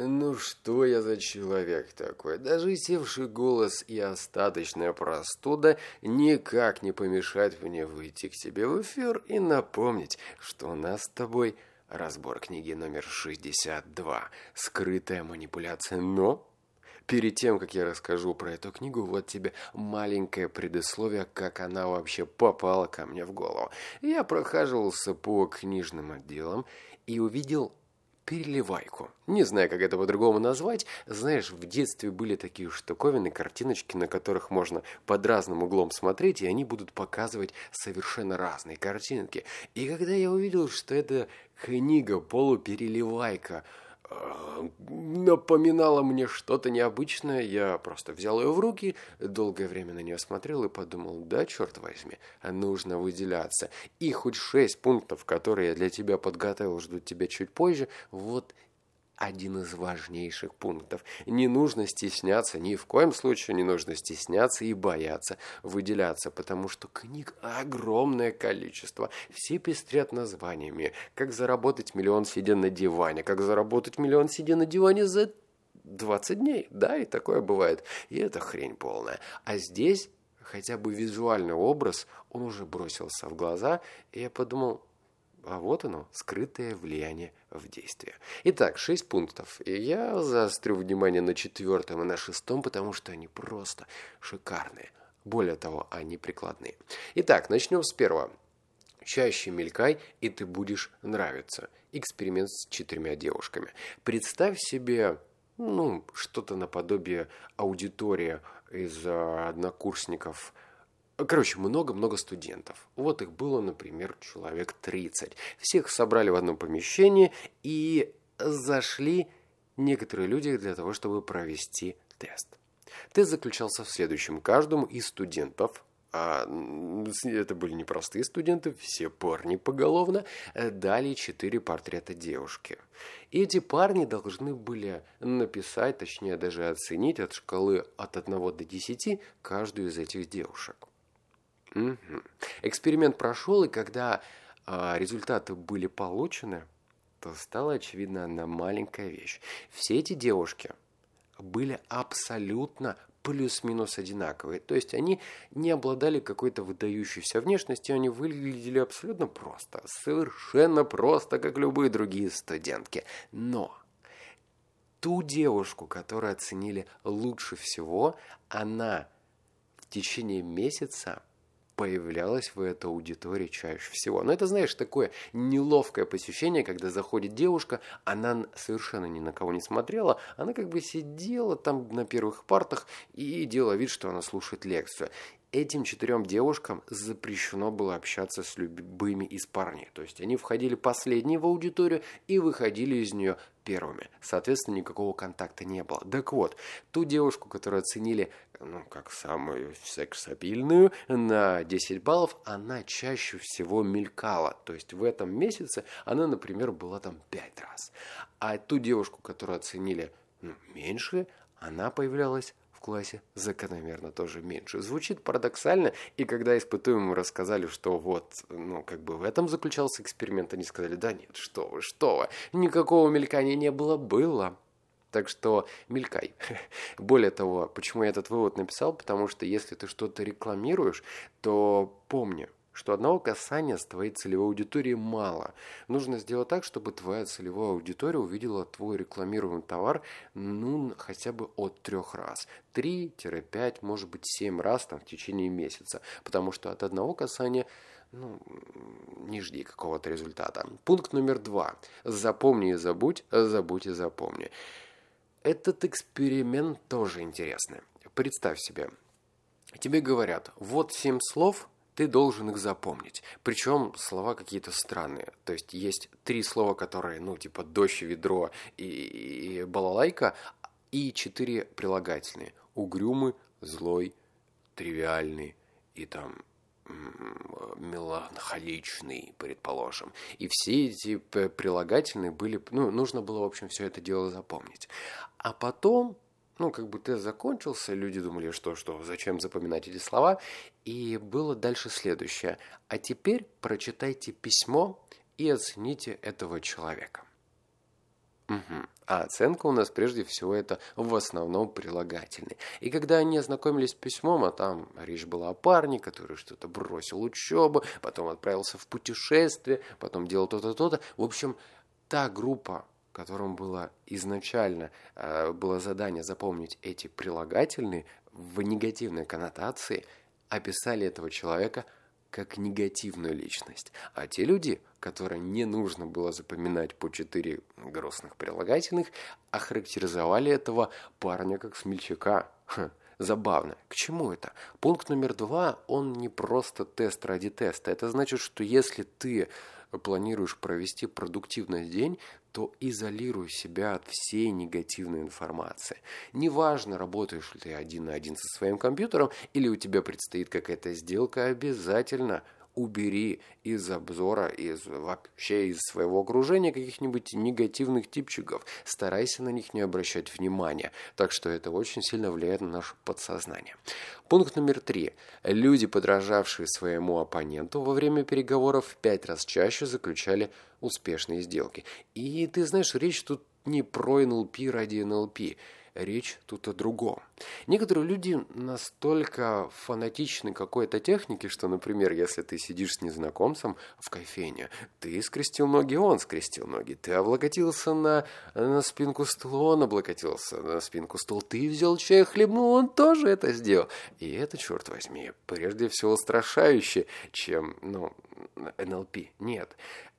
Ну что я за человек такой? Даже севший голос и остаточная простуда никак не помешают мне выйти к тебе в эфир и напомнить, что у нас с тобой разбор книги номер 62 «Скрытая манипуляция». Но перед тем, как я расскажу про эту книгу, вот тебе маленькое предисловие, как она вообще попала ко мне в голову. Я прохаживался по книжным отделам и увидел переливайку. Не знаю, как это по-другому назвать. Знаешь, в детстве были такие штуковины, картиночки, на которых можно под разным углом смотреть, и они будут показывать совершенно разные картинки. И когда я увидел, что это книга полупереливайка, напоминала мне что-то необычное. Я просто взял ее в руки, долгое время на нее смотрел и подумал, да, черт возьми, нужно выделяться. И хоть шесть пунктов, которые я для тебя подготовил, ждут тебя чуть позже, вот один из важнейших пунктов. Не нужно стесняться, ни в коем случае не нужно стесняться и бояться выделяться, потому что книг огромное количество. Все пестрят названиями. Как заработать миллион, сидя на диване. Как заработать миллион, сидя на диване за 20 дней. Да, и такое бывает. И это хрень полная. А здесь хотя бы визуальный образ, он уже бросился в глаза, и я подумал, а вот оно, скрытое влияние в действии. Итак, шесть пунктов. И я заострю внимание на четвертом и на шестом, потому что они просто шикарные. Более того, они прикладные. Итак, начнем с первого. Чаще мелькай, и ты будешь нравиться. Эксперимент с четырьмя девушками. Представь себе ну, что-то наподобие аудитории из а, однокурсников – Короче, много-много студентов. Вот их было, например, человек 30. Всех собрали в одном помещении и зашли некоторые люди для того, чтобы провести тест. Тест заключался в следующем. Каждому из студентов, а это были не простые студенты, все парни поголовно, дали четыре портрета девушки. Эти парни должны были написать, точнее даже оценить от шкалы от 1 до 10 каждую из этих девушек. Угу. Эксперимент прошел, и когда э, результаты были получены, то стала очевидна одна маленькая вещь. Все эти девушки были абсолютно плюс-минус одинаковые. То есть они не обладали какой-то выдающейся внешностью, они выглядели абсолютно просто, совершенно просто, как любые другие студентки. Но ту девушку, которую оценили лучше всего, она в течение месяца появлялась в этой аудитории чаще всего. Но это, знаешь, такое неловкое посещение, когда заходит девушка, она совершенно ни на кого не смотрела, она как бы сидела там на первых партах и делала вид, что она слушает лекцию этим четырем девушкам запрещено было общаться с любыми из парней. То есть они входили последние в аудиторию и выходили из нее первыми. Соответственно, никакого контакта не было. Так вот, ту девушку, которую оценили ну, как самую сексапильную на 10 баллов, она чаще всего мелькала. То есть в этом месяце она, например, была там 5 раз. А ту девушку, которую оценили ну, меньше, она появлялась в классе закономерно тоже меньше. Звучит парадоксально, и когда испытуемым рассказали, что вот, ну, как бы в этом заключался эксперимент, они сказали, да нет, что вы, что вы, никакого мелькания не было, было. Так что мелькай. Более того, почему я этот вывод написал, потому что если ты что-то рекламируешь, то помни, что одного касания с твоей целевой аудиторией мало. Нужно сделать так, чтобы твоя целевая аудитория увидела твой рекламируемый товар ну, хотя бы от трех раз. 3-5, может быть, 7 раз там, в течение месяца. Потому что от одного касания ну, не жди какого-то результата. Пункт номер два. Запомни и забудь, забудь и запомни. Этот эксперимент тоже интересный. Представь себе, тебе говорят, вот семь слов – ты должен их запомнить. Причем слова какие-то странные. То есть есть три слова, которые, ну, типа дождь, ведро и, и балалайка, и четыре прилагательные. Угрюмый, злой, тривиальный и там меланхоличный, предположим. И все эти прилагательные были, ну, нужно было, в общем, все это дело запомнить. А потом ну, как бы тест закончился, люди думали, что, что, зачем запоминать эти слова, и было дальше следующее. А теперь прочитайте письмо и оцените этого человека. Угу. А оценка у нас прежде всего это в основном прилагательные. И когда они ознакомились с письмом, а там речь была о парне, который что-то бросил учебу, потом отправился в путешествие, потом делал то-то, то-то. В общем, та группа, которым было изначально э, было задание запомнить эти прилагательные в негативной коннотации, описали этого человека – как негативную личность. А те люди, которым не нужно было запоминать по четыре грустных прилагательных, охарактеризовали этого парня как смельчака. Забавно. К чему это? Пункт номер два, он не просто тест ради теста. Это значит, что если ты планируешь провести продуктивный день, то изолируй себя от всей негативной информации. Неважно, работаешь ли ты один на один со своим компьютером или у тебя предстоит какая-то сделка, обязательно – убери из обзора, из вообще из своего окружения каких-нибудь негативных типчиков. Старайся на них не обращать внимания. Так что это очень сильно влияет на наше подсознание. Пункт номер три. Люди, подражавшие своему оппоненту во время переговоров, пять раз чаще заключали успешные сделки. И ты знаешь, речь тут не про НЛП ради НЛП речь тут о другом. Некоторые люди настолько фанатичны какой-то технике, что, например, если ты сидишь с незнакомцем в кофейне, ты скрестил ноги, он скрестил ноги, ты облокотился на, на спинку стула, он облокотился на спинку стула, ты взял чай, хлебнул, он тоже это сделал. И это, черт возьми, прежде всего устрашающе, чем, ну, НЛП. Нет.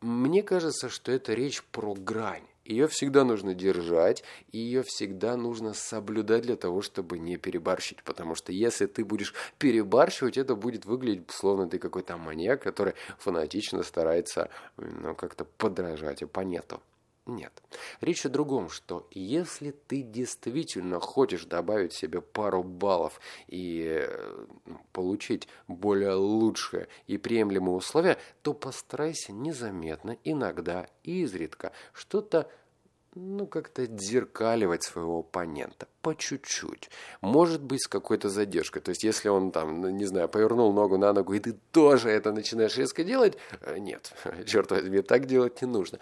Мне кажется, что это речь про грань. Ее всегда нужно держать, и ее всегда нужно соблюдать для того, чтобы не перебарщить. Потому что если ты будешь перебарщивать, это будет выглядеть, словно ты какой-то маньяк, который фанатично старается ну, как-то подражать оппоненту. Нет. Речь о другом, что если ты действительно хочешь добавить себе пару баллов и ну, получить более лучшие и приемлемые условия, то постарайся незаметно, иногда, изредка что-то ну, как-то зеркаливать своего оппонента по чуть-чуть. Может быть, с какой-то задержкой. То есть, если он там, ну, не знаю, повернул ногу на ногу, и ты тоже это начинаешь резко делать, э, нет, черт возьми, так делать не нужно.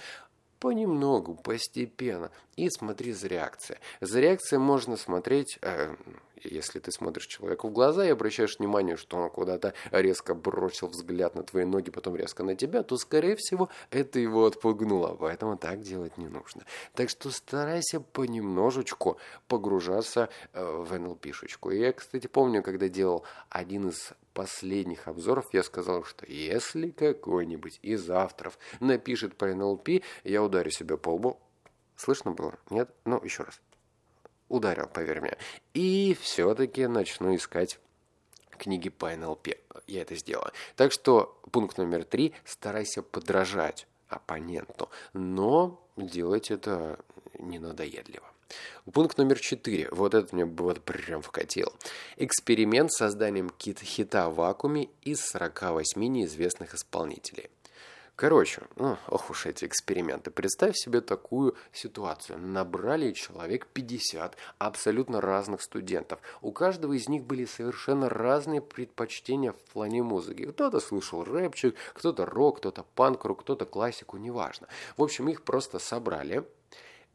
Понемногу, постепенно. И смотри за реакцией. За реакцией можно смотреть, э, если ты смотришь человеку в глаза и обращаешь внимание, что он куда-то резко бросил взгляд на твои ноги, потом резко на тебя, то, скорее всего, это его отпугнуло. Поэтому так делать не нужно. Так что старайся понемножечку погружаться э, в НЛПшечку. Я, кстати, помню, когда делал один из последних обзоров, я сказал, что если какой-нибудь из авторов напишет по НЛП, я ударю себя по лбу. Слышно было? Нет? Ну, еще раз ударил, поверь мне. И все-таки начну искать книги по НЛП. Я это сделаю. Так что пункт номер три. Старайся подражать оппоненту, но делать это не надоедливо. Пункт номер четыре. Вот это мне вот прям вкатил. Эксперимент с созданием хита в вакууме из 48 неизвестных исполнителей. Короче, ну, ох уж эти эксперименты. Представь себе такую ситуацию. Набрали человек 50 абсолютно разных студентов. У каждого из них были совершенно разные предпочтения в плане музыки. Кто-то слушал рэпчик, кто-то рок, кто-то панк-рок, кто-то классику, неважно. В общем, их просто собрали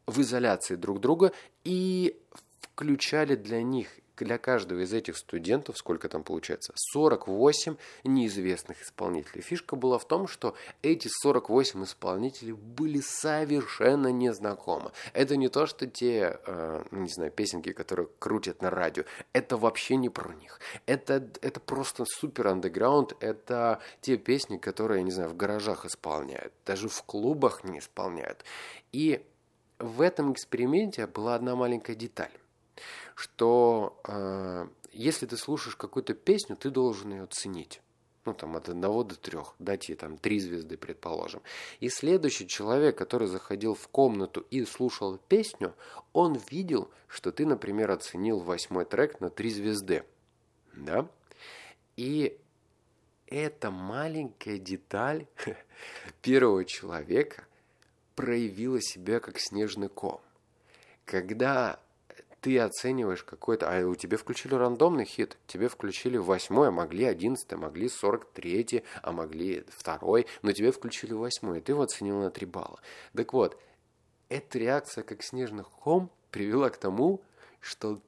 в изоляции друг друга и включали для них для каждого из этих студентов, сколько там получается, 48 неизвестных исполнителей. Фишка была в том, что эти 48 исполнителей были совершенно незнакомы. Это не то, что те, э, не знаю, песенки, которые крутят на радио. Это вообще не про них. Это, это просто супер андеграунд. Это те песни, которые, не знаю, в гаражах исполняют. Даже в клубах не исполняют. И в этом эксперименте была одна маленькая деталь что э, если ты слушаешь какую-то песню, ты должен ее ценить. Ну, там, от одного до трех, дать ей там три звезды, предположим. И следующий человек, который заходил в комнату и слушал песню, он видел, что ты, например, оценил восьмой трек на три звезды. Да? И эта маленькая деталь первого человека проявила себя как снежный ком. Когда ты оцениваешь какой-то... А у тебя включили рандомный хит, тебе включили восьмой, а могли одиннадцатый, могли сорок третий, а могли второй, но тебе включили восьмой, и ты его оценил на три балла. Так вот, эта реакция как снежный ком привела к тому, что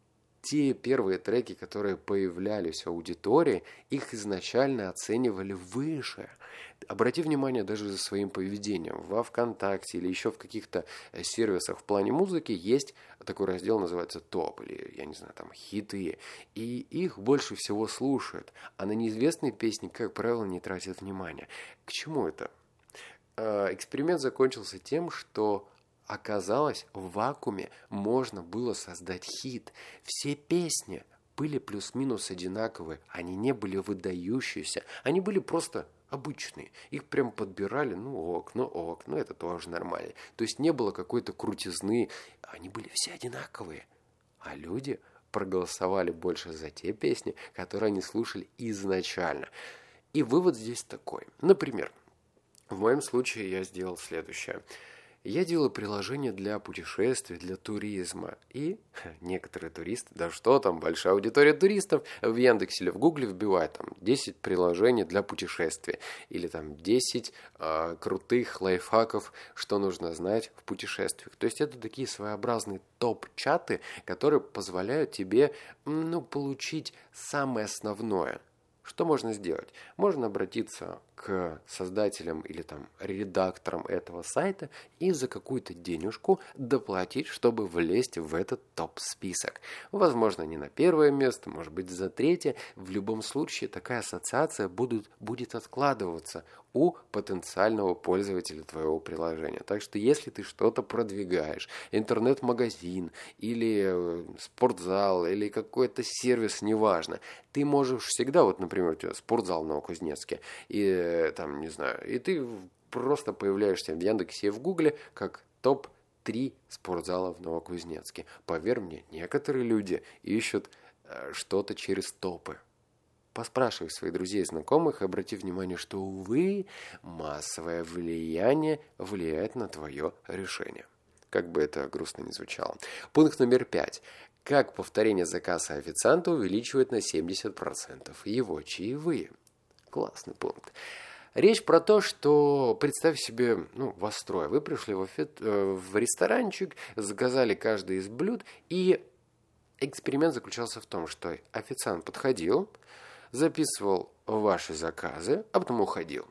те первые треки, которые появлялись в аудитории, их изначально оценивали выше. Обрати внимание даже за своим поведением. Во ВКонтакте или еще в каких-то э, сервисах в плане музыки есть такой раздел, называется ТОП, или, я не знаю, там, хиты. И их больше всего слушают. А на неизвестные песни, как правило, не тратят внимания. К чему это? Э, эксперимент закончился тем, что Оказалось, в вакууме можно было создать хит. Все песни были плюс-минус одинаковые, они не были выдающиеся, они были просто обычные. Их прям подбирали, ну ок, ну ок, ну это тоже нормально. То есть не было какой-то крутизны, они были все одинаковые. А люди проголосовали больше за те песни, которые они слушали изначально. И вывод здесь такой. Например, в моем случае я сделал следующее – я делаю приложение для путешествий, для туризма. И некоторые туристы, да что там, большая аудитория туристов, в Яндексе или в Гугле вбивают там 10 приложений для путешествий. Или там 10 э, а, крутых лайфхаков, что нужно знать в путешествиях. То есть это такие своеобразные топ-чаты, которые позволяют тебе ну, получить самое основное – что можно сделать? Можно обратиться к создателям или там редакторам этого сайта и за какую-то денежку доплатить, чтобы влезть в этот топ-список. Возможно, не на первое место, может быть, за третье. В любом случае, такая ассоциация будет, будет откладываться у потенциального пользователя твоего приложения. Так что если ты что-то продвигаешь, интернет-магазин или э, спортзал или какой-то сервис, неважно, ты можешь всегда, вот, например, у тебя спортзал в Новокузнецке, и э, там, не знаю, и ты просто появляешься в Яндексе и в Гугле как топ три спортзала в Новокузнецке. Поверь мне, некоторые люди ищут э, что-то через топы. Поспрашивай своих друзей и знакомых, обрати внимание, что, увы, массовое влияние влияет на твое решение. Как бы это грустно ни звучало. Пункт номер пять. Как повторение заказа официанта увеличивает на 70% его чаевые. Классный пункт. Речь про то, что представь себе, ну, вас трое. Вы пришли в, офи... Э, в ресторанчик, заказали каждый из блюд, и эксперимент заключался в том, что официант подходил, записывал ваши заказы, а потом уходил.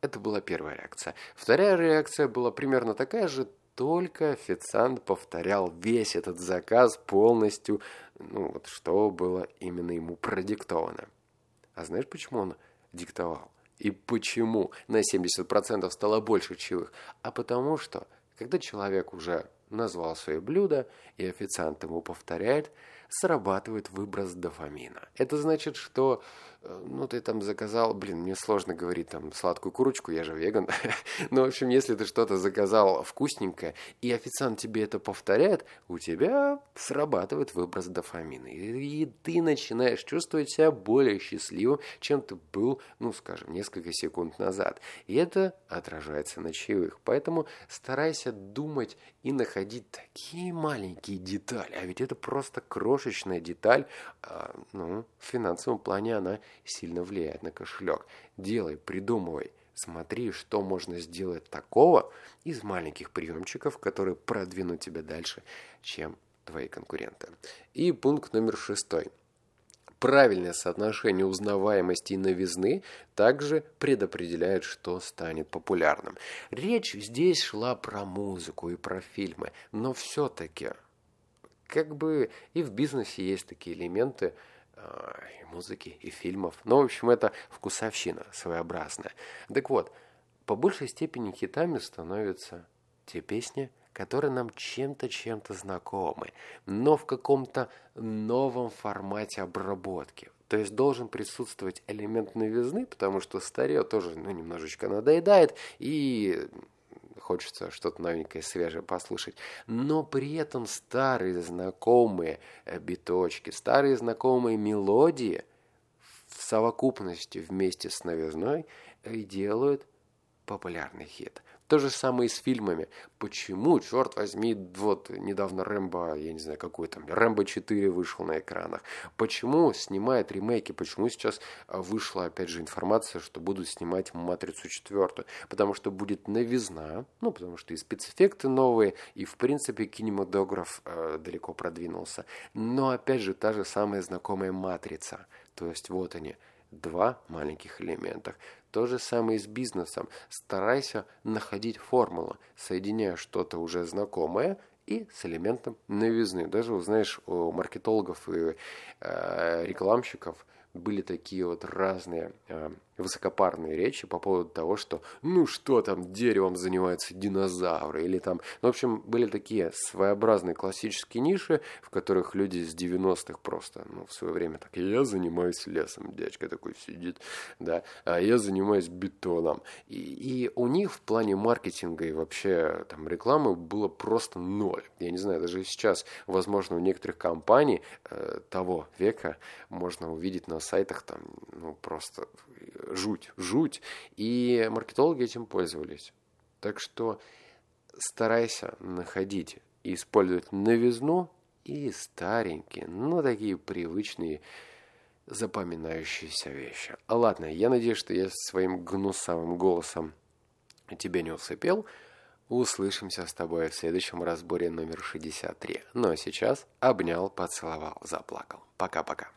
Это была первая реакция. Вторая реакция была примерно такая же, только официант повторял весь этот заказ полностью, ну вот что было именно ему продиктовано. А знаешь, почему он диктовал? И почему на 70% стало больше чаевых? А потому что, когда человек уже назвал свое блюдо, и официант ему повторяет, срабатывает выброс дофамина. Это значит, что ну, ты там заказал, блин, мне сложно говорить там сладкую курочку, я же веган. Но, в общем, если ты что-то заказал вкусненькое, и официант тебе это повторяет, у тебя срабатывает выброс дофамина. И, и ты начинаешь чувствовать себя более счастливым, чем ты был, ну, скажем, несколько секунд назад. И это отражается на чаевых. Поэтому старайся думать и находить такие маленькие детали. А ведь это просто крошечная деталь. А, ну, в финансовом плане она сильно влияет на кошелек. Делай, придумывай. Смотри, что можно сделать такого из маленьких приемчиков, которые продвинут тебя дальше, чем твои конкуренты. И пункт номер шестой – Правильное соотношение узнаваемости и новизны также предопределяет, что станет популярным. Речь здесь шла про музыку и про фильмы, но все-таки как бы и в бизнесе есть такие элементы и музыки, и фильмов. Но, в общем, это вкусовщина своеобразная. Так вот, по большей степени хитами становятся те песни, которые нам чем-то, чем-то знакомы, но в каком-то новом формате обработки. То есть должен присутствовать элемент новизны, потому что старье тоже ну, немножечко надоедает, и хочется что-то новенькое, свежее послушать. Но при этом старые знакомые биточки, старые знакомые мелодии в совокупности вместе с новизной делают популярный хит. То же самое и с фильмами. Почему, черт возьми, вот недавно Рэмбо, я не знаю, какой там, Рэмбо 4 вышел на экранах. Почему снимают ремейки? Почему сейчас а, вышла, опять же, информация, что будут снимать «Матрицу 4»? Потому что будет новизна, ну, потому что и спецэффекты новые, и, в принципе, кинематограф э, далеко продвинулся. Но, опять же, та же самая знакомая «Матрица». То есть, вот они, два маленьких элемента. То же самое и с бизнесом. Старайся находить формулу, соединяя что-то уже знакомое и с элементом новизны. Даже, узнаешь, у маркетологов и э, рекламщиков были такие вот разные э, высокопарные речи по поводу того, что ну что там, деревом занимаются динозавры, или там, ну, в общем, были такие своеобразные классические ниши, в которых люди с 90-х просто, ну, в свое время так, я занимаюсь лесом, дядька такой сидит, да, а я занимаюсь бетоном. И, и у них в плане маркетинга и вообще там рекламы было просто ноль. Я не знаю, даже сейчас, возможно, у некоторых компаний э, того века можно увидеть на сайтах там, ну, просто жуть, жуть. И маркетологи этим пользовались. Так что старайся находить и использовать новизну и старенькие, но такие привычные, запоминающиеся вещи. Ладно, я надеюсь, что я своим гнусавым голосом тебя не усыпел. Услышимся с тобой в следующем разборе номер 63. Ну а сейчас обнял, поцеловал, заплакал. Пока-пока.